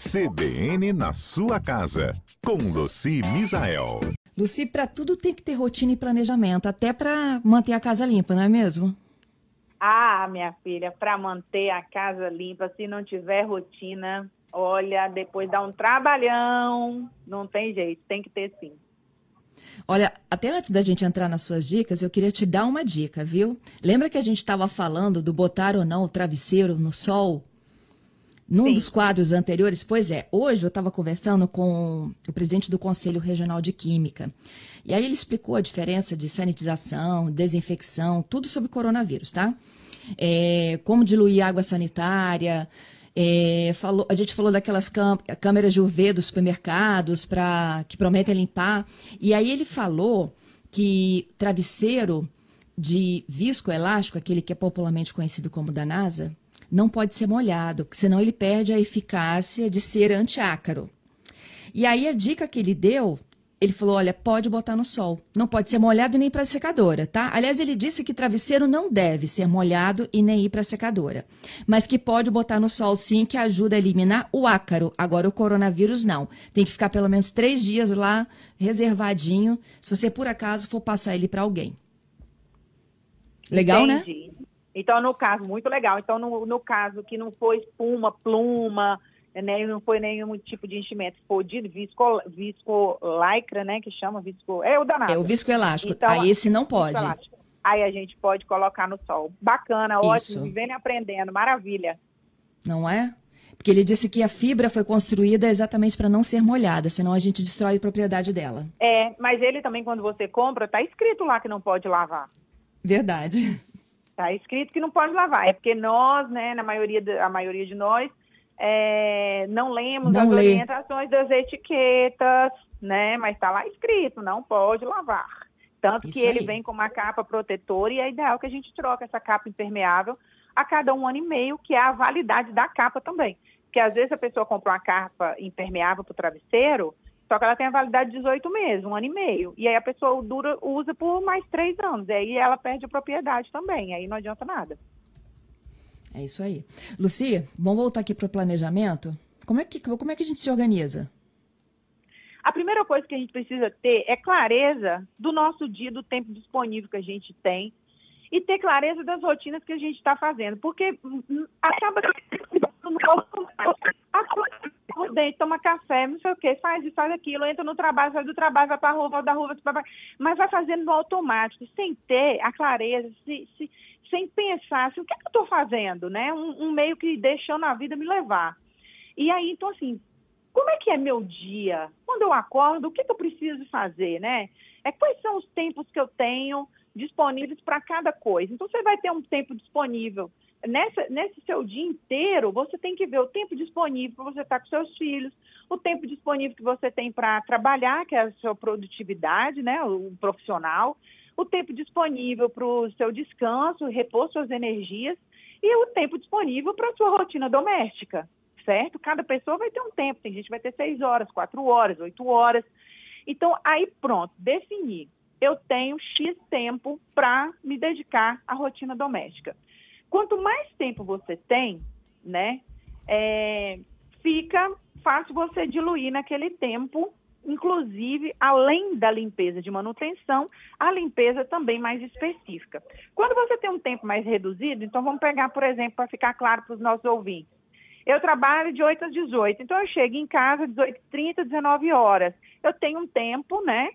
CBN na sua casa, com Luci Misael. Luci, para tudo tem que ter rotina e planejamento, até para manter a casa limpa, não é mesmo? Ah, minha filha, para manter a casa limpa, se não tiver rotina, olha, depois dá um trabalhão, não tem jeito, tem que ter sim. Olha, até antes da gente entrar nas suas dicas, eu queria te dar uma dica, viu? Lembra que a gente estava falando do botar ou não o travesseiro no sol? Num Sim. dos quadros anteriores, pois é, hoje eu estava conversando com o presidente do Conselho Regional de Química. E aí ele explicou a diferença de sanitização, desinfecção, tudo sobre coronavírus, tá? É, como diluir água sanitária, é, falou, a gente falou daquelas câmeras de UV dos supermercados pra, que prometem limpar. E aí ele falou que travesseiro de visco elástico, aquele que é popularmente conhecido como da NASA, não pode ser molhado, senão ele perde a eficácia de ser antiácaro. E aí a dica que ele deu, ele falou: olha, pode botar no sol. Não pode ser molhado nem para secadora, tá? Aliás, ele disse que travesseiro não deve ser molhado e nem ir para secadora. Mas que pode botar no sol sim, que ajuda a eliminar o ácaro. Agora, o coronavírus não. Tem que ficar pelo menos três dias lá, reservadinho, se você por acaso for passar ele para alguém. Legal, né? Entendi. né? Então, no caso, muito legal. Então, no, no caso que não foi espuma, pluma, né, não foi nenhum tipo de enchimento, foi de visco, visco lycra, né, que chama visco, é o danado. É o visco elástico. Então, Aí esse não pode. Aí a gente pode colocar no sol. Bacana, Isso. ótimo, vivendo e aprendendo, maravilha. Não é? Porque ele disse que a fibra foi construída exatamente para não ser molhada, senão a gente destrói a propriedade dela. É, mas ele também, quando você compra, tá escrito lá que não pode lavar. Verdade. Está escrito que não pode lavar. É porque nós, né, na maioria, de, a maioria de nós, é, não lemos não as lê. orientações das etiquetas, né? Mas está lá escrito, não pode lavar. Tanto Isso que ele vem com uma capa protetora e é ideal que a gente troque essa capa impermeável a cada um ano e meio, que é a validade da capa também. Porque às vezes a pessoa compra uma capa impermeável para o travesseiro, só que ela tem a validade de 18 meses, um ano e meio. E aí a pessoa dura, usa por mais três anos. E aí ela perde a propriedade também. Aí não adianta nada. É isso aí. Lucia, vamos voltar aqui para o planejamento? Como é, que, como é que a gente se organiza? A primeira coisa que a gente precisa ter é clareza do nosso dia, do tempo disponível que a gente tem e ter clareza das rotinas que a gente está fazendo. Porque hum, hum, acaba dente, toma café, não sei o que, faz isso, faz aquilo, entra no trabalho, sai do trabalho, vai para a rua, vai da rua, vai mas vai fazendo no automático, sem ter a clareza, se, se, sem pensar assim, o que, é que eu estou fazendo, né? Um, um, meio que deixando a vida me levar. E aí, então, assim, como é que é meu dia? Quando eu acordo, o que, que eu preciso fazer, né? É quais são os tempos que eu tenho disponíveis para cada coisa. Então, você vai ter um tempo disponível nessa, nesse seu dia inteiro, você tem que ver o tempo disponível para você estar com seus filhos, o tempo disponível que você tem para trabalhar, que é a sua produtividade, né, o profissional, o tempo disponível para o seu descanso, repor suas energias e o tempo disponível para a sua rotina doméstica, certo? Cada pessoa vai ter um tempo, tem gente que vai ter seis horas, quatro horas, oito horas. Então, aí pronto, definir. Eu tenho X tempo para me dedicar à rotina doméstica. Quanto mais tempo você tem, né, é, fica fácil você diluir naquele tempo, inclusive, além da limpeza de manutenção, a limpeza também mais específica. Quando você tem um tempo mais reduzido, então vamos pegar, por exemplo, para ficar claro para os nossos ouvintes. Eu trabalho de 8 às 18, então eu chego em casa às 18h30, 19 horas. Eu tenho um tempo, né,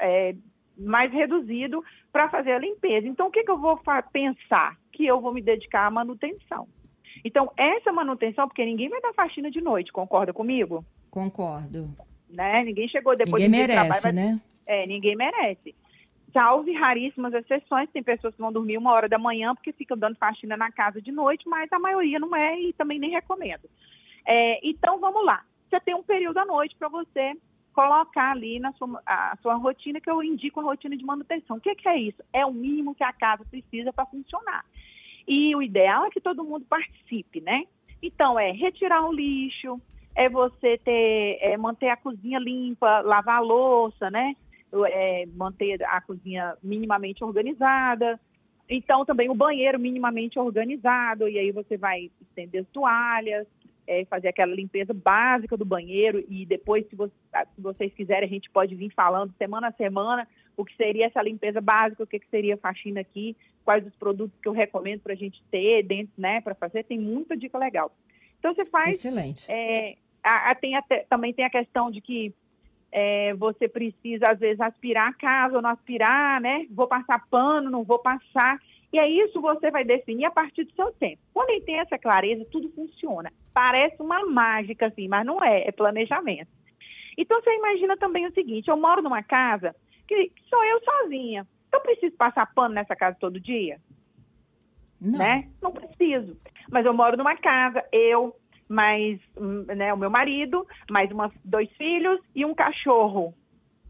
é, mais reduzido para fazer a limpeza. Então, o que, que eu vou pensar? Que eu vou me dedicar à manutenção. Então, essa manutenção, porque ninguém vai dar faxina de noite, concorda comigo? Concordo. Né? Ninguém chegou depois ninguém merece, trabalho, né? É, ninguém merece. Salve raríssimas exceções, tem pessoas que vão dormir uma hora da manhã porque ficam dando faxina na casa de noite, mas a maioria não é e também nem recomendo. É, então, vamos lá. Você tem um período à noite para você colocar ali na sua, a sua rotina, que eu indico a rotina de manutenção. O que, que é isso? É o mínimo que a casa precisa para funcionar. E o ideal é que todo mundo participe, né? Então, é retirar o lixo, é você ter, é manter a cozinha limpa, lavar a louça, né? É manter a cozinha minimamente organizada. Então, também o banheiro minimamente organizado, e aí você vai estender toalhas, é, fazer aquela limpeza básica do banheiro e depois, se, você, se, vocês quiserem, a gente pode vir falando semana a semana o que seria essa limpeza básica, o que, que seria faxina aqui, quais os produtos que eu recomendo para a gente ter dentro, né, para fazer. Tem muita dica legal. Então você faz. Excelente. É, a, a, tem até, também tem a questão de que é, você precisa, às vezes, aspirar a casa ou não aspirar, né? Vou passar pano, não vou passar. E é isso você vai definir a partir do seu tempo. Quando ele tem essa clareza, tudo funciona. Parece uma mágica, assim, mas não é, é planejamento. Então você imagina também o seguinte: eu moro numa casa que sou eu sozinha. Eu preciso passar pano nessa casa todo dia? Não. Né? Não preciso. Mas eu moro numa casa, eu, mais né, o meu marido, mais uma, dois filhos e um cachorro.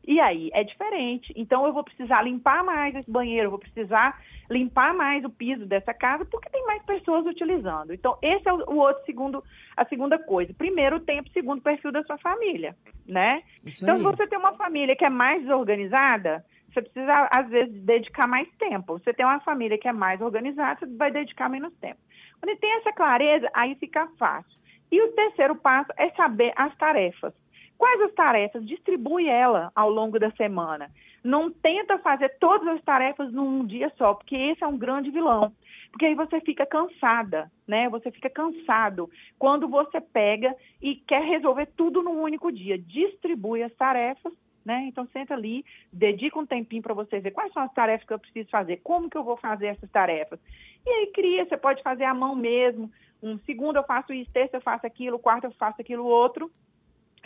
E aí é diferente. Então eu vou precisar limpar mais esse banheiro, eu vou precisar limpar mais o piso dessa casa, porque tem mais pessoas utilizando. Então, esse é o, outro segundo, a segunda coisa. Primeiro o tempo, segundo o perfil da sua família, né? Isso então, aí. se você tem uma família que é mais desorganizada, você precisa, às vezes, dedicar mais tempo. Você tem uma família que é mais organizada, você vai dedicar menos tempo. Quando tem essa clareza, aí fica fácil. E o terceiro passo é saber as tarefas. Quais as tarefas? Distribui ela ao longo da semana. Não tenta fazer todas as tarefas num dia só, porque esse é um grande vilão. Porque aí você fica cansada, né? Você fica cansado quando você pega e quer resolver tudo num único dia. Distribui as tarefas, né? Então senta ali, dedica um tempinho para você ver quais são as tarefas que eu preciso fazer, como que eu vou fazer essas tarefas. E aí cria, você pode fazer à mão mesmo. Um segundo eu faço isso, terça eu faço aquilo, quarto eu faço aquilo outro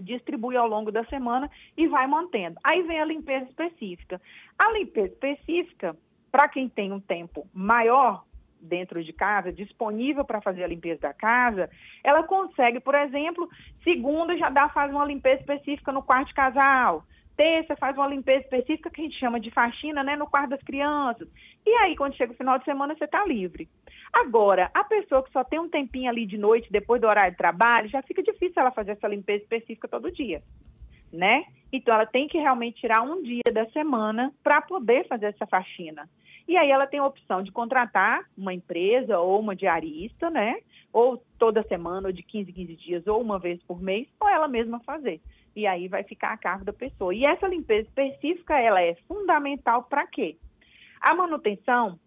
distribui ao longo da semana e vai mantendo. Aí vem a limpeza específica. A limpeza específica, para quem tem um tempo maior dentro de casa, disponível para fazer a limpeza da casa, ela consegue, por exemplo, segunda já dá faz uma limpeza específica no quarto de casal. Terça faz uma limpeza específica que a gente chama de faxina, né, no quarto das crianças. E aí, quando chega o final de semana, você está livre. Agora, a pessoa que só tem um tempinho ali de noite, depois do horário de trabalho, já fica difícil ela fazer essa limpeza específica todo dia, né? Então, ela tem que realmente tirar um dia da semana para poder fazer essa faxina. E aí ela tem a opção de contratar uma empresa ou uma diarista, né? Ou toda semana, ou de 15 em 15 dias, ou uma vez por mês, ou ela mesma fazer. E aí vai ficar a cargo da pessoa. E essa limpeza específica, ela é fundamental para quê? A manutenção,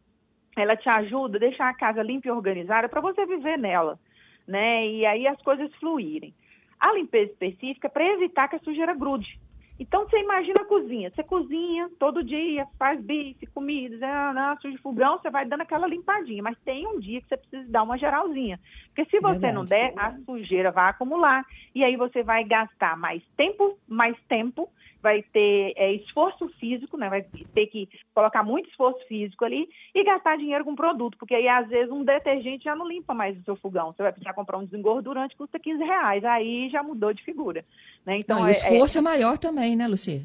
ela te ajuda a deixar a casa limpa e organizada para você viver nela, né? E aí as coisas fluírem. A limpeza específica é para evitar que a sujeira grude. Então, você imagina a cozinha. Você cozinha todo dia, faz bife, comidas, é, suja fogão, você vai dando aquela limpadinha. Mas tem um dia que você precisa dar uma geralzinha. Porque se você Verdade. não der, a sujeira vai acumular. E aí você vai gastar mais tempo, mais tempo vai ter é, esforço físico, né? Vai ter que colocar muito esforço físico ali e gastar dinheiro com produto, porque aí às vezes um detergente já não limpa mais o seu fogão. Você vai precisar comprar um desengordurante custa 15 reais, aí já mudou de figura. Né? Então, Não, é, o esforço é... é maior também, né, Lucia?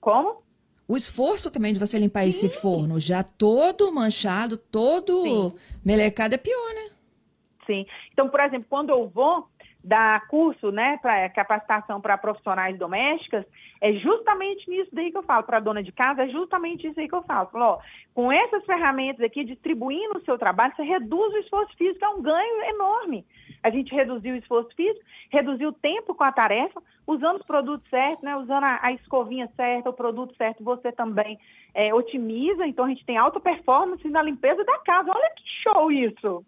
Como? O esforço também de você limpar Sim. esse forno, já todo manchado, todo Sim. melecado, é pior, né? Sim. Então, por exemplo, quando eu vou dar curso, né, para capacitação para profissionais domésticas, é justamente nisso daí que eu falo para a dona de casa, é justamente isso aí que eu falo. falo ó, com essas ferramentas aqui, distribuindo o seu trabalho, você reduz o esforço físico, é um ganho enorme. A gente reduziu o esforço físico, reduziu o tempo com a tarefa, usando os produtos certos, né, usando a, a escovinha certa, o produto certo, você também é, otimiza, então a gente tem alta performance na limpeza da casa. Olha que show isso!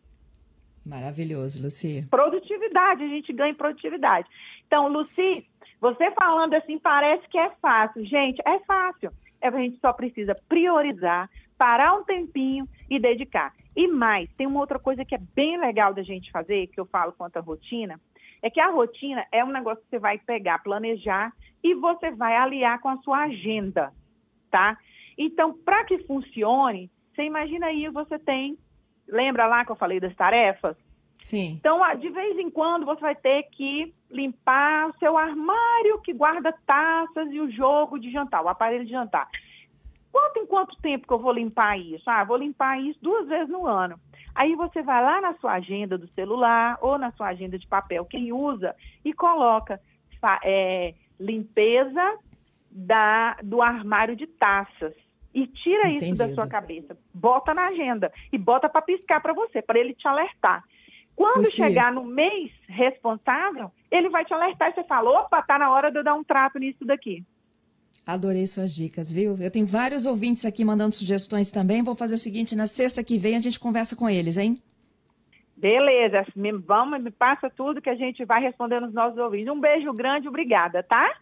Maravilhoso, Luci. Produtividade, a gente ganha produtividade. Então, Luci, você falando assim parece que é fácil. Gente, é fácil. É, a gente só precisa priorizar, parar um tempinho e dedicar. E mais, tem uma outra coisa que é bem legal da gente fazer, que eu falo quanto à rotina, é que a rotina é um negócio que você vai pegar, planejar e você vai aliar com a sua agenda, tá? Então, para que funcione, você imagina aí, você tem Lembra lá que eu falei das tarefas? Sim. Então, de vez em quando, você vai ter que limpar o seu armário que guarda taças e o jogo de jantar, o aparelho de jantar. Quanto em quanto tempo que eu vou limpar isso? Ah, vou limpar isso duas vezes no ano. Aí você vai lá na sua agenda do celular ou na sua agenda de papel, quem usa, e coloca é, limpeza da, do armário de taças. E tira Entendido. isso da sua cabeça. Bota na agenda e bota para piscar para você, para ele te alertar. Quando Lucia. chegar no mês responsável, ele vai te alertar e você fala, opa, tá na hora de eu dar um trato nisso daqui. Adorei suas dicas, viu? Eu tenho vários ouvintes aqui mandando sugestões também. Vou fazer o seguinte, na sexta que vem a gente conversa com eles, hein? Beleza, me, vamos, me passa tudo que a gente vai responder nos nossos ouvintes. Um beijo grande, obrigada, tá?